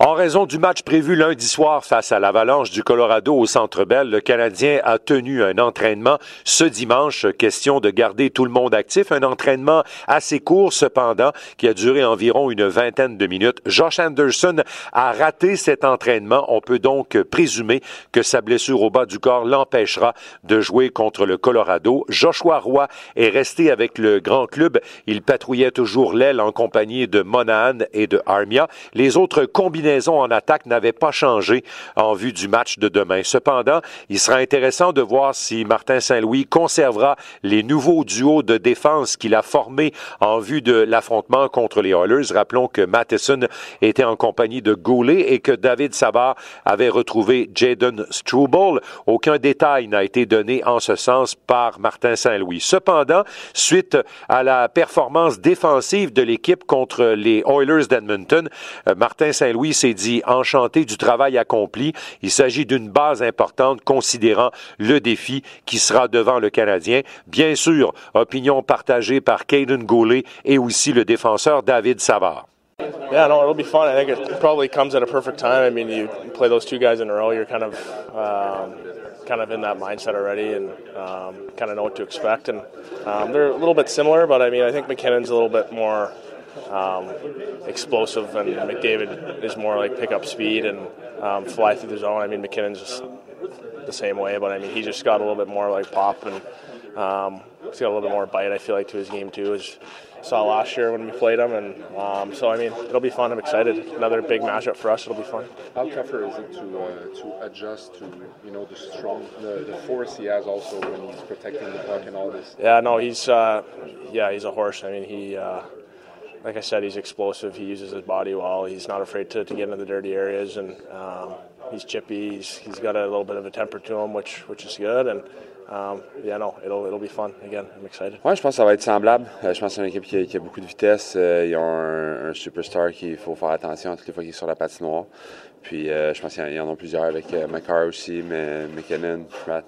En raison du match prévu lundi soir face à l'Avalanche du Colorado au Centre Bell, le Canadien a tenu un entraînement ce dimanche. Question de garder tout le monde actif. Un entraînement assez court cependant, qui a duré environ une vingtaine de minutes. Josh Anderson a raté cet entraînement. On peut donc présumer que sa blessure au bas du corps l'empêchera de jouer contre le Colorado. Joshua Roy est resté avec le grand club. Il patrouillait toujours l'aile en compagnie de Monahan et de Armia. Les autres combinaisons en attaque n'avait pas changé en vue du match de demain. Cependant, il sera intéressant de voir si Martin Saint-Louis conservera les nouveaux duos de défense qu'il a formés en vue de l'affrontement contre les Oilers. Rappelons que Matheson était en compagnie de Goulet et que David Savard avait retrouvé Jaden Struble. Aucun détail n'a été donné en ce sens par Martin Saint-Louis. Cependant, suite à la performance défensive de l'équipe contre les Oilers d'Edmonton, euh, Martin Saint-Louis s'est dit enchanté du travail accompli. Il s'agit d'une base importante considérant le défi qui sera devant le Canadien. Bien sûr, opinion partagée par Caden Goulet et aussi le défenseur David Savard. Yeah, no, it'll be fun. I think it probably comes at a perfect time. I mean, you play those two guys in a row, you're kind of um, kind of in that mindset already, and um, kind of know what to expect. And um, they're a little bit similar, but I mean, I think McKinnon's a little bit more um, explosive, and McDavid is more like pick up speed and um, fly through the zone. I mean, McKinnon's just the same way, but I mean, he just got a little bit more like pop and um, he's got a little bit more bite. I feel like to his game too. As saw last year when we played him, and um, so I mean, it'll be fun. I'm excited. Another big matchup for us. It'll be fun. How tougher is it to uh, to adjust to you know the strong the, the force he has also when he's protecting the puck and all this? Yeah, no, he's uh, yeah, he's a horse. I mean, he. Uh, like I said, he's explosive. He uses his body well. He's not afraid to, to get into the dirty areas, and um, he's chippy. He's, he's got a little bit of a temper to him, which which is good. And um, yeah, no, it'll it'll be fun. Again, I'm excited. Ouais, je pense que ça va être semblable. Euh, je pense c'est une équipe qui a, qui a, beaucoup de vitesse. Euh, ils ont un, un superstar qu'il faut faire attention toutes les fois qu'il est sur la patinoire. Puis euh, je pense qu'il y en a plusieurs avec euh, McCarr aussi, mais McKinnon, Pratt.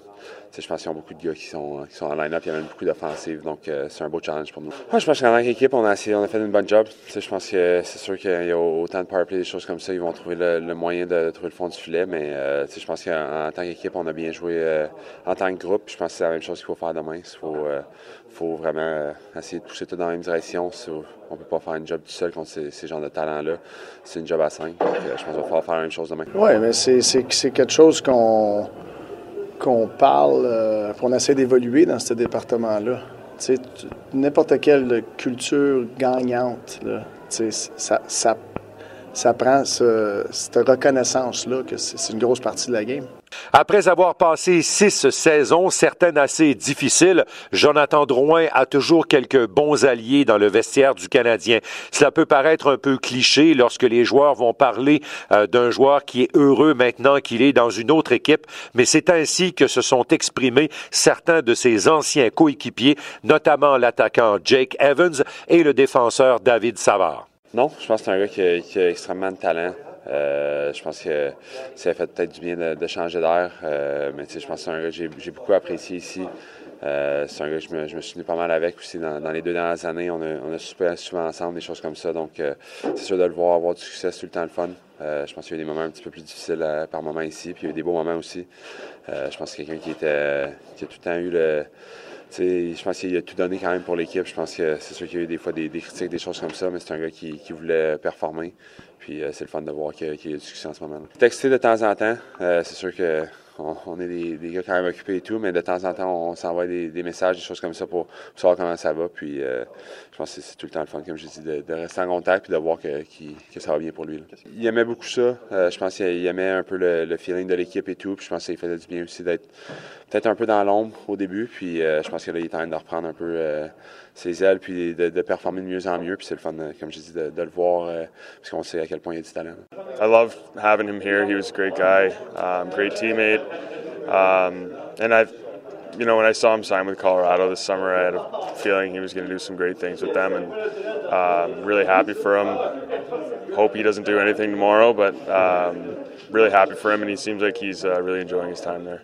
Je pense qu'ils ont beaucoup de gars qui sont, en line-up. Il y a même beaucoup d'offensives, donc euh, c'est un beau challenge pour nous. Ouais, je pense qu'en tant qu'équipe, on a, essayé, on a fait une bonne job. je pense que c'est sûr qu'il y a autant de powerplay, des choses comme ça, ils vont trouver le, moyen de, trouver le fond du filet, mais euh, je pense qu'en tant qu'équipe, on a bien joué euh, en tant que groupe. Je pense que c'est la même chose qu'il faut faire demain. Il faut, vraiment essayer de pousser tout dans la même direction. On ne peut pas faire un job tout seul contre ces, ces genres de talents-là. C'est une job à cinq. Donc, je pense qu'il va falloir faire la même chose demain. Oui, mais c'est quelque chose qu'on qu'on parle, euh, qu'on essaie d'évoluer dans ce département-là. N'importe quelle culture gagnante, là, ça, ça, ça prend cette reconnaissance-là que c'est une grosse partie de la game. Après avoir passé six saisons, certaines assez difficiles, Jonathan Drouin a toujours quelques bons alliés dans le vestiaire du Canadien. Cela peut paraître un peu cliché lorsque les joueurs vont parler euh, d'un joueur qui est heureux maintenant qu'il est dans une autre équipe, mais c'est ainsi que se sont exprimés certains de ses anciens coéquipiers, notamment l'attaquant Jake Evans et le défenseur David Savard. Non, je pense que c'est un gars qui a, extrêmement de talent. Euh, je pense que ça a fait peut-être du bien de, changer d'air. Euh, mais je pense que c'est un gars que j'ai beaucoup apprécié ici. Euh, c'est un gars que je me, suis tenu pas mal avec aussi dans, les deux dernières années. On a, super souvent ensemble, des choses comme ça. Donc, c'est sûr de le voir avoir du succès, c'est tout le temps le fun. je pense qu'il y a eu des moments un petit peu plus difficiles par moment ici, puis il y a eu des beaux moments aussi. je pense que quelqu'un qui a tout le temps eu le je pense qu'il a tout donné quand même pour l'équipe. Je pense que c'est sûr qu'il y a eu des fois des, critiques, des choses comme ça, mais c'est un gars qui, voulait performer. Puis euh, c'est le fun de voir qu'il y, a du succès en ce moment. Texter de temps en temps, euh, c'est sûr que on, est des, gars quand même occupés et tout, mais de temps en temps, on, s'envoie des, messages, des choses comme ça pour, savoir comment ça va. Puis euh, je pense que c'est tout le temps le fun, comme je dis, de, rester en contact et de voir que, ça va bien pour lui. Il aimait beaucoup ça. je pense qu'il aimait un peu le, feeling de l'équipe et tout. Puis je pense qu'il faisait du bien aussi d'être peut-être un peu dans l'ombre au début. Puis je pense qu'il est en train de reprendre un peu ses ailes puis de, performer de mieux en mieux. Puis c'est le fun, comme je dis, de, le voir euh, parce qu'on sait à quel point il a du talent. I love having him here. He was a great guy, um, great teammate, um, and I've. You know, when I saw him sign with Colorado this summer, I had a feeling he was going to do some great things with them, and um, really happy for him. Hope he doesn't do anything tomorrow, but um, really happy for him, and he seems like he's uh, really enjoying his time there.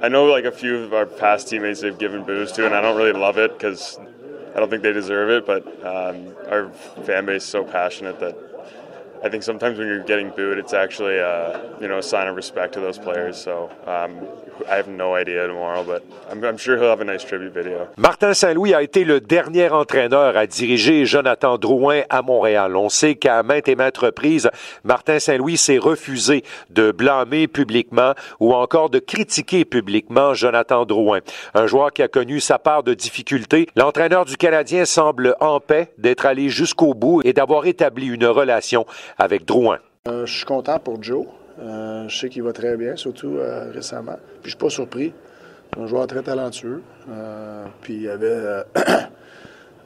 I know like a few of our past teammates they've given booze to, and I don't really love it because I don't think they deserve it, but um, our fan base is so passionate that I think sometimes when you're getting booed, it's actually a, you know a sign of respect to those players. So um, I have no idea tomorrow, but I'm, I'm, sure he'll have a nice tribute video. Martin Saint-Louis a été le dernier entraîneur à diriger Jonathan Drouin à Montréal. On sait qu'à maintes et maintes reprises, Martin Saint-Louis s'est refusé de blâmer publiquement ou encore de critiquer publiquement Jonathan Drouin. Un joueur qui a connu sa part de difficultés. L'entraîneur du Canadien semble en paix d'être allé jusqu'au bout et d'avoir établi une relation avec Drouin. Euh, je suis content pour Joe. Euh, je sais qu'il va très bien, surtout euh, récemment. Puis je suis pas surpris. C'est un joueur très talentueux. puis il y avait.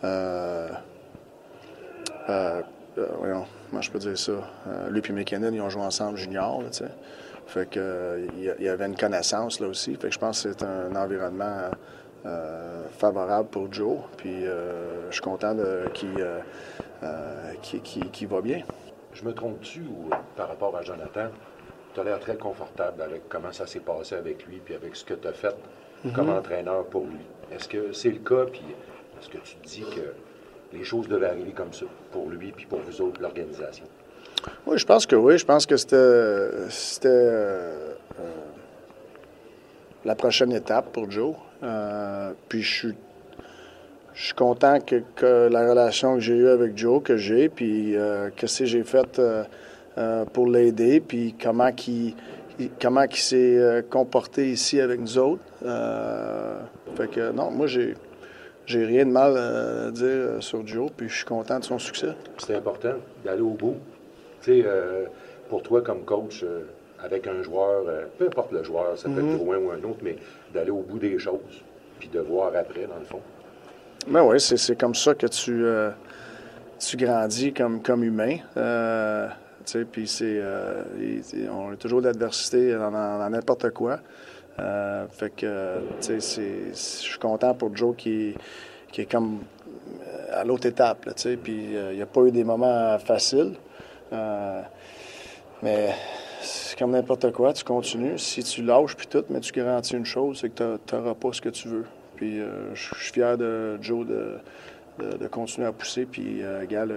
voyons, comment je peux dire ça? lui et McKinnon, ils ont joué ensemble junior, il y avait une connaissance là aussi. Fait que je pense que c'est un environnement favorable pour Joe. Puis je suis content qu'il va bien. Je me trompe-tu ou par rapport à Jonathan, tu as l'air très confortable avec comment ça s'est passé avec lui puis avec ce que tu as fait comme mhm. entraîneur pour lui? Est-ce que c'est le cas puis est-ce que tu dis que les choses devaient arriver comme ça pour lui puis pour vous autres, l'organisation? Oui, je pense que oui. Je pense que c'était, c'était euh, euh, la prochaine étape pour Joe. Euh, puis je suis je suis content que, la relation que j'ai eue avec Joe, que j'ai, puis euh, qu'est-ce que j'ai fait euh, euh, pour l'aider, puis comment il, comment s'est comporté ici avec nous autres. fait que non, moi j'ai j'ai rien de mal à dire sur Joe, puis je suis content de son succès. C'est important d'aller au bout. Tu sais, pour toi comme coach, avec un joueur, peu importe le joueur, ça peut être loin mm-hmm. ou un autre, mais d'aller au bout des choses, puis de voir après, dans le fond. Ben oui, c'est comme ça que tu, euh, tu grandis comme, comme humain. Euh, puis c'est, euh, on a toujours l'adversité dans n'importe quoi. Fait que, tu sais, je suis content pour Joe qui, qui est comme à l'autre étape, il n'y a pas eu des moments faciles. mais c'est comme n'importe quoi, tu continues. Si tu lâches puis tout, mais tu garantis une chose, c'est que tu n'auras pas ce que tu veux. Puis euh, je suis fier de Joe de, de, continuer à pousser. Puis, euh, Gal,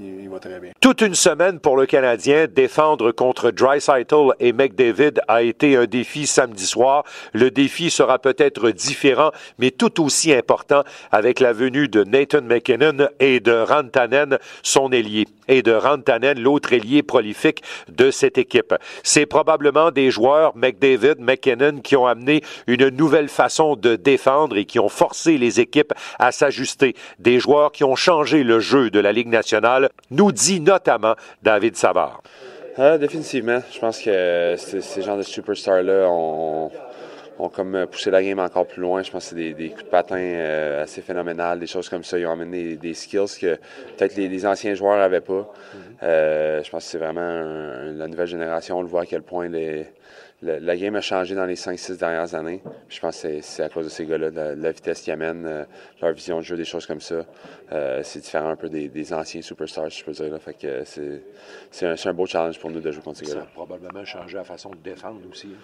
il, va très bien. Toute une semaine pour le Canadien. Défendre contre Dreisaitl et McDavid a été un défi samedi soir. Le défi sera peut-être différent, mais tout aussi important avec la venue de Nathan McKinnon et de Rantanen, son ailier, et de Rantanen, l'autre ailier prolifique de cette équipe. C'est probablement des joueurs, McDavid, McKinnon, qui ont amené une nouvelle façon de défendre et qui ont forcé les équipes à s'ajuster. Des joueurs qui ont changé le jeu de la Ligue nationale, nous dit notamment David Savard. Euh, définitivement. Je pense que ces genres de superstars-là ont, comme poussé la game encore plus loin. Je pense que c'est des, coups de patin euh, assez phénoménal, des choses comme ça. Ils ont amené des, skills que peut-être les, anciens joueurs n'avaient pas. Mm-hmm. Euh, je pense que c'est vraiment la nouvelle génération. On le voit à quel point les, la game a changé dans les 5-6 dernières années. je pense que c'est à cause de ces gars-là, de, la vitesse qu'ils amènent, euh, leur vision de jeu, des choses comme ça. Euh, c'est différent un peu des, anciens superstars, je peux dire. Fait que c'est un, beau challenge pour nous de jouer contre ces gars-là. Ça a probablement changé la façon de défendre aussi. Hein.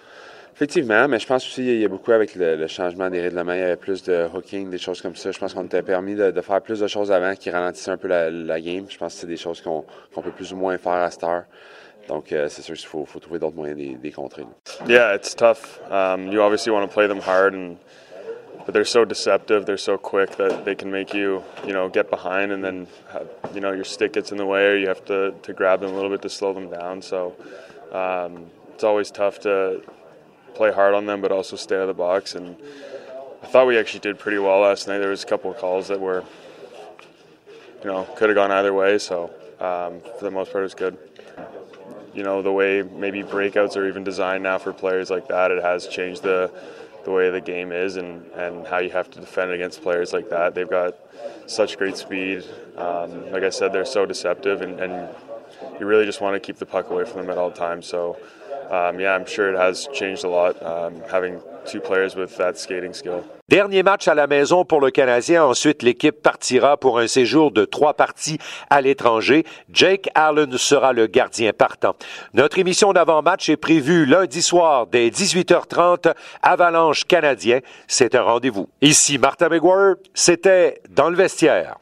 Effectivement, mais je pense aussi qu'il y a beaucoup avec le, changement des règlements. Il y avait plus de hooking, des choses comme ça. Je pense qu'on était permis de, faire plus de choses avant qui ralentissaient un peu la, game. Je pense que c'est des choses qu'on peut plus ou moins faire à cette heure. Donc, euh, c'est sûr qu'il faut, faut, trouver d'autres moyens contrer. Yeah, it's tough. Um, you obviously want to play them hard, and but they're so deceptive. They're so quick that they can make you, you know, get behind, and then, you know, your stick gets in the way, or you have to, to grab them a little bit to slow them down. So, um, it's always tough to play hard on them, but also stay out of the box. And I thought we actually did pretty well last night. There was a couple of calls that were, you know, could have gone either way. So, um, for the most part, it was good you know the way maybe breakouts are even designed now for players like that. It has changed the the way the game is and, and how you have to defend against players like that. They've got such great speed. Um, like I said, they're so deceptive, and, and you really just want to keep the puck away from them at all times. So, um, yeah, I'm sure it has changed a lot um, having two players with that skating skill. Dernier match à la maison pour le Canadien. Ensuite, l'équipe partira pour un séjour de trois parties à l'étranger. Jake Allen sera le gardien partant. Notre émission d'avant-match est prévue lundi soir dès 18h30. Avalanche canadien, c'est un rendez-vous. Ici Martin McGuire, c'était dans le vestiaire.